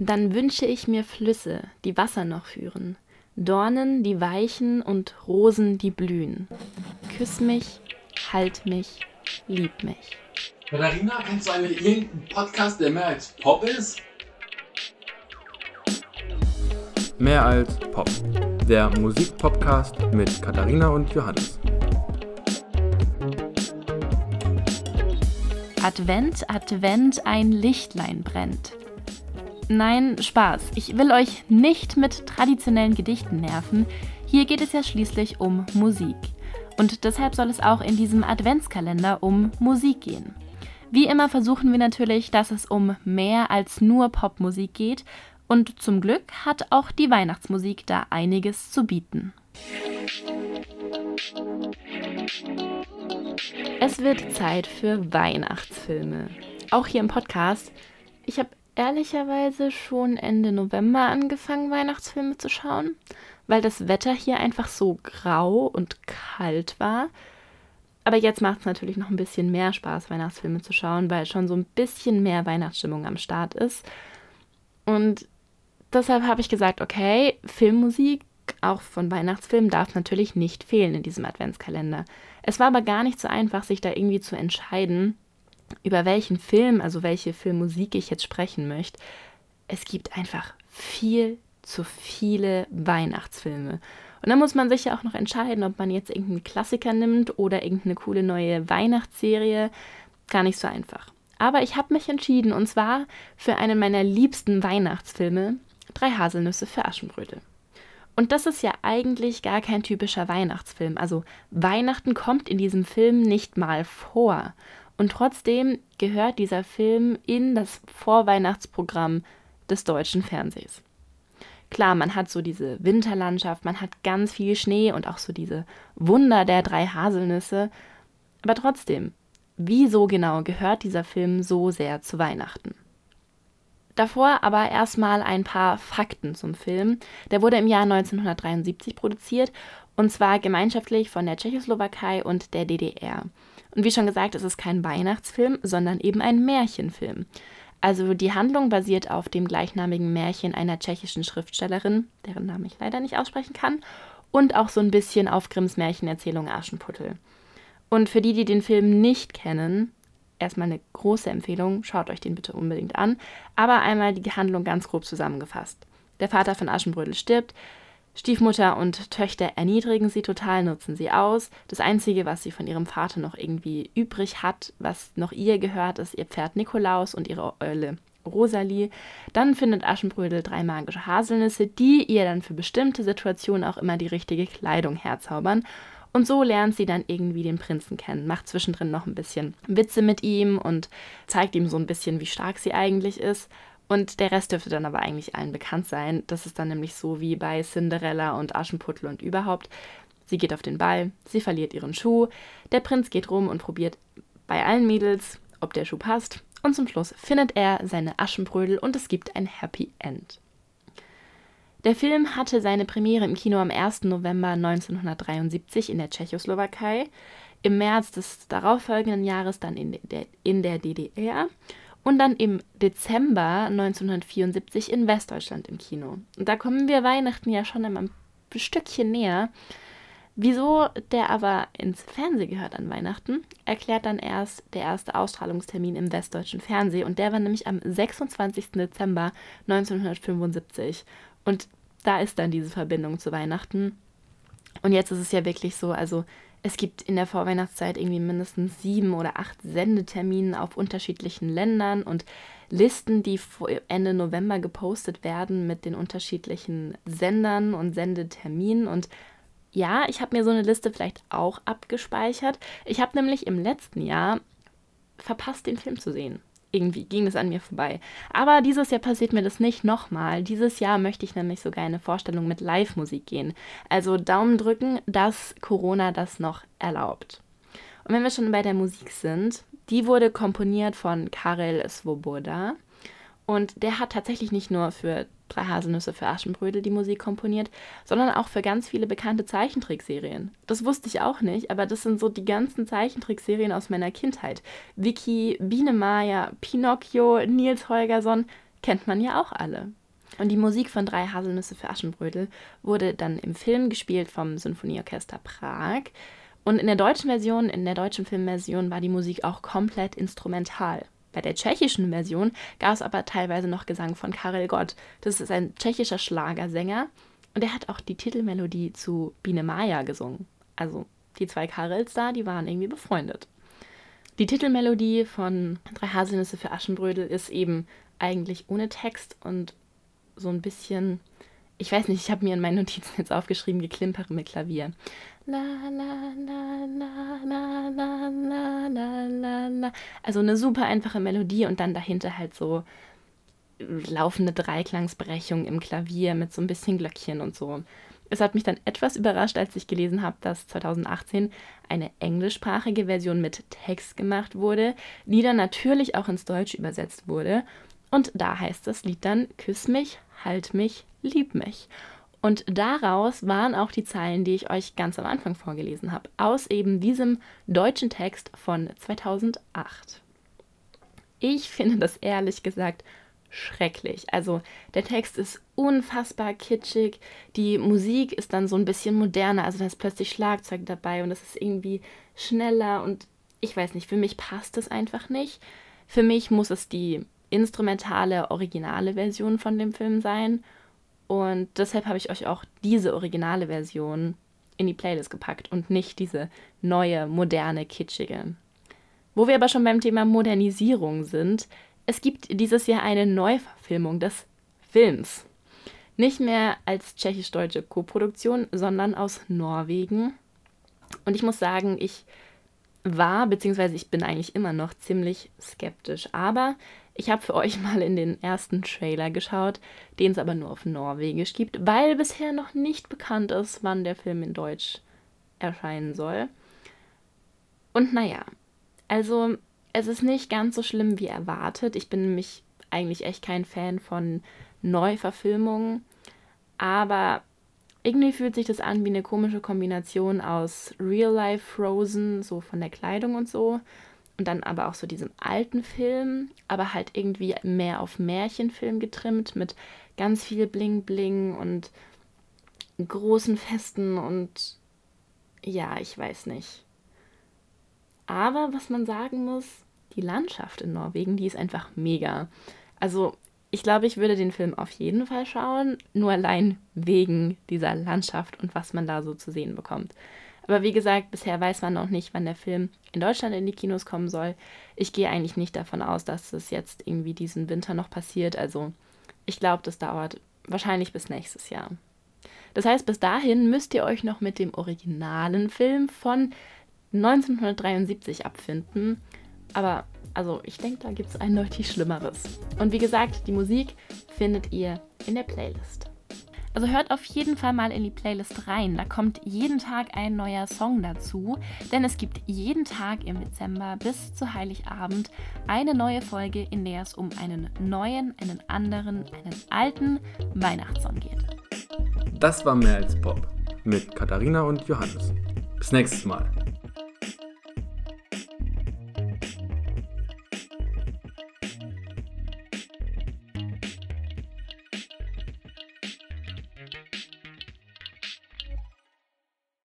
Dann wünsche ich mir Flüsse, die Wasser noch führen, Dornen, die weichen und Rosen, die blühen. Küss mich, halt mich, lieb mich. Katharina, kennst du eigentlich irgendeinen Podcast, der mehr als Pop ist? Mehr als Pop. Der Musikpodcast mit Katharina und Johannes. Advent, Advent, ein Lichtlein brennt. Nein, Spaß. Ich will euch nicht mit traditionellen Gedichten nerven. Hier geht es ja schließlich um Musik. Und deshalb soll es auch in diesem Adventskalender um Musik gehen. Wie immer versuchen wir natürlich, dass es um mehr als nur Popmusik geht. Und zum Glück hat auch die Weihnachtsmusik da einiges zu bieten. Es wird Zeit für Weihnachtsfilme. Auch hier im Podcast. Ich habe ehrlicherweise schon Ende November angefangen, Weihnachtsfilme zu schauen, weil das Wetter hier einfach so grau und kalt war. Aber jetzt macht es natürlich noch ein bisschen mehr Spaß, Weihnachtsfilme zu schauen, weil schon so ein bisschen mehr Weihnachtsstimmung am Start ist. Und deshalb habe ich gesagt, okay, Filmmusik, auch von Weihnachtsfilmen, darf natürlich nicht fehlen in diesem Adventskalender. Es war aber gar nicht so einfach, sich da irgendwie zu entscheiden, über welchen Film, also welche Filmmusik ich jetzt sprechen möchte. Es gibt einfach viel zu viele Weihnachtsfilme. Und dann muss man sich ja auch noch entscheiden, ob man jetzt irgendeinen Klassiker nimmt oder irgendeine coole neue Weihnachtsserie. Gar nicht so einfach. Aber ich habe mich entschieden und zwar für einen meiner liebsten Weihnachtsfilme, Drei Haselnüsse für Aschenbrödel. Und das ist ja eigentlich gar kein typischer Weihnachtsfilm. Also Weihnachten kommt in diesem Film nicht mal vor. Und trotzdem gehört dieser Film in das Vorweihnachtsprogramm des deutschen Fernsehs. Klar, man hat so diese Winterlandschaft, man hat ganz viel Schnee und auch so diese Wunder der drei Haselnüsse. Aber trotzdem, wieso genau gehört dieser Film so sehr zu Weihnachten? Davor aber erstmal ein paar Fakten zum Film. Der wurde im Jahr 1973 produziert und zwar gemeinschaftlich von der Tschechoslowakei und der DDR. Und wie schon gesagt, es ist kein Weihnachtsfilm, sondern eben ein Märchenfilm. Also die Handlung basiert auf dem gleichnamigen Märchen einer tschechischen Schriftstellerin, deren Namen ich leider nicht aussprechen kann, und auch so ein bisschen auf Grimms Märchenerzählung Aschenputtel. Und für die, die den Film nicht kennen, erstmal eine große Empfehlung, schaut euch den bitte unbedingt an, aber einmal die Handlung ganz grob zusammengefasst. Der Vater von Aschenbrödel stirbt, Stiefmutter und Töchter erniedrigen sie total, nutzen sie aus. Das Einzige, was sie von ihrem Vater noch irgendwie übrig hat, was noch ihr gehört, ist ihr Pferd Nikolaus und ihre Eule Rosalie. Dann findet Aschenbrödel drei magische Haselnüsse, die ihr dann für bestimmte Situationen auch immer die richtige Kleidung herzaubern. Und so lernt sie dann irgendwie den Prinzen kennen, macht zwischendrin noch ein bisschen Witze mit ihm und zeigt ihm so ein bisschen, wie stark sie eigentlich ist. Und der Rest dürfte dann aber eigentlich allen bekannt sein. Das ist dann nämlich so wie bei Cinderella und Aschenputtel und überhaupt. Sie geht auf den Ball, sie verliert ihren Schuh, der Prinz geht rum und probiert bei allen Mädels, ob der Schuh passt. Und zum Schluss findet er seine Aschenbrödel und es gibt ein Happy End. Der Film hatte seine Premiere im Kino am 1. November 1973 in der Tschechoslowakei, im März des darauffolgenden Jahres dann in der, in der DDR und dann im Dezember 1974 in Westdeutschland im Kino. Und da kommen wir Weihnachten ja schon ein Stückchen näher. Wieso der aber ins Fernsehen gehört an Weihnachten, erklärt dann erst der erste Ausstrahlungstermin im westdeutschen Fernsehen und der war nämlich am 26. Dezember 1975. Und da ist dann diese Verbindung zu Weihnachten. Und jetzt ist es ja wirklich so, also es gibt in der Vorweihnachtszeit irgendwie mindestens sieben oder acht Sendetermine auf unterschiedlichen Ländern und Listen, die Ende November gepostet werden mit den unterschiedlichen Sendern und Sendeterminen. Und ja, ich habe mir so eine Liste vielleicht auch abgespeichert. Ich habe nämlich im letzten Jahr verpasst, den Film zu sehen irgendwie ging es an mir vorbei. Aber dieses Jahr passiert mir das nicht nochmal. Dieses Jahr möchte ich nämlich sogar eine Vorstellung mit Live-Musik gehen. Also Daumen drücken, dass Corona das noch erlaubt. Und wenn wir schon bei der Musik sind, die wurde komponiert von Karel Svoboda. Und der hat tatsächlich nicht nur für Drei Haselnüsse für Aschenbrödel die Musik komponiert, sondern auch für ganz viele bekannte Zeichentrickserien. Das wusste ich auch nicht, aber das sind so die ganzen Zeichentrickserien aus meiner Kindheit. Vicky, Biene Maya, Pinocchio, Nils Holgersson, kennt man ja auch alle. Und die Musik von Drei Haselnüsse für Aschenbrödel wurde dann im Film gespielt vom Sinfonieorchester Prag. Und in der deutschen Version, in der deutschen Filmversion war die Musik auch komplett instrumental. Bei der tschechischen Version gab es aber teilweise noch Gesang von Karel Gott. Das ist ein tschechischer Schlagersänger und er hat auch die Titelmelodie zu Biene Maya gesungen. Also die zwei Karels da, die waren irgendwie befreundet. Die Titelmelodie von Drei Haselnüsse für Aschenbrödel ist eben eigentlich ohne Text und so ein bisschen, ich weiß nicht, ich habe mir in meinen Notizen jetzt aufgeschrieben, geklimpere mit Klavier. Also eine super einfache Melodie und dann dahinter halt so laufende Dreiklangsbrechung im Klavier mit so ein bisschen Glöckchen und so. Es hat mich dann etwas überrascht, als ich gelesen habe, dass 2018 eine englischsprachige Version mit Text gemacht wurde, die dann natürlich auch ins Deutsch übersetzt wurde. Und da heißt das Lied dann Küss mich, halt mich, lieb mich. Und daraus waren auch die Zeilen, die ich euch ganz am Anfang vorgelesen habe, aus eben diesem deutschen Text von 2008. Ich finde das ehrlich gesagt schrecklich. Also der Text ist unfassbar kitschig, die Musik ist dann so ein bisschen moderner, also da ist plötzlich Schlagzeug dabei und es ist irgendwie schneller und ich weiß nicht, für mich passt es einfach nicht. Für mich muss es die instrumentale, originale Version von dem Film sein und deshalb habe ich euch auch diese originale Version in die Playlist gepackt und nicht diese neue, moderne, kitschige. Wo wir aber schon beim Thema Modernisierung sind, es gibt dieses Jahr eine Neuverfilmung des Films. Nicht mehr als tschechisch-deutsche Koproduktion, sondern aus Norwegen. Und ich muss sagen, ich war, beziehungsweise ich bin eigentlich immer noch ziemlich skeptisch. Aber ich habe für euch mal in den ersten Trailer geschaut, den es aber nur auf Norwegisch gibt, weil bisher noch nicht bekannt ist, wann der Film in Deutsch erscheinen soll. Und naja, also es ist nicht ganz so schlimm wie erwartet. Ich bin nämlich eigentlich echt kein Fan von Neuverfilmungen. Aber irgendwie fühlt sich das an wie eine komische Kombination aus Real-Life Frozen, so von der Kleidung und so. Und dann aber auch so diesem alten Film, aber halt irgendwie mehr auf Märchenfilm getrimmt mit ganz viel Bling-Bling und großen Festen und ja, ich weiß nicht. Aber was man sagen muss, die Landschaft in Norwegen, die ist einfach mega. Also ich glaube, ich würde den Film auf jeden Fall schauen, nur allein wegen dieser Landschaft und was man da so zu sehen bekommt. Aber wie gesagt, bisher weiß man noch nicht, wann der Film in Deutschland in die Kinos kommen soll. Ich gehe eigentlich nicht davon aus, dass es jetzt irgendwie diesen Winter noch passiert. Also ich glaube, das dauert wahrscheinlich bis nächstes Jahr. Das heißt, bis dahin müsst ihr euch noch mit dem originalen Film von 1973 abfinden. Aber also ich denke, da gibt es eindeutig Schlimmeres. Und wie gesagt, die Musik findet ihr in der Playlist. Also hört auf jeden Fall mal in die Playlist rein. Da kommt jeden Tag ein neuer Song dazu. Denn es gibt jeden Tag im Dezember bis zu Heiligabend eine neue Folge, in der es um einen neuen, einen anderen, einen alten Weihnachtssong geht. Das war mehr als Pop mit Katharina und Johannes. Bis nächstes Mal.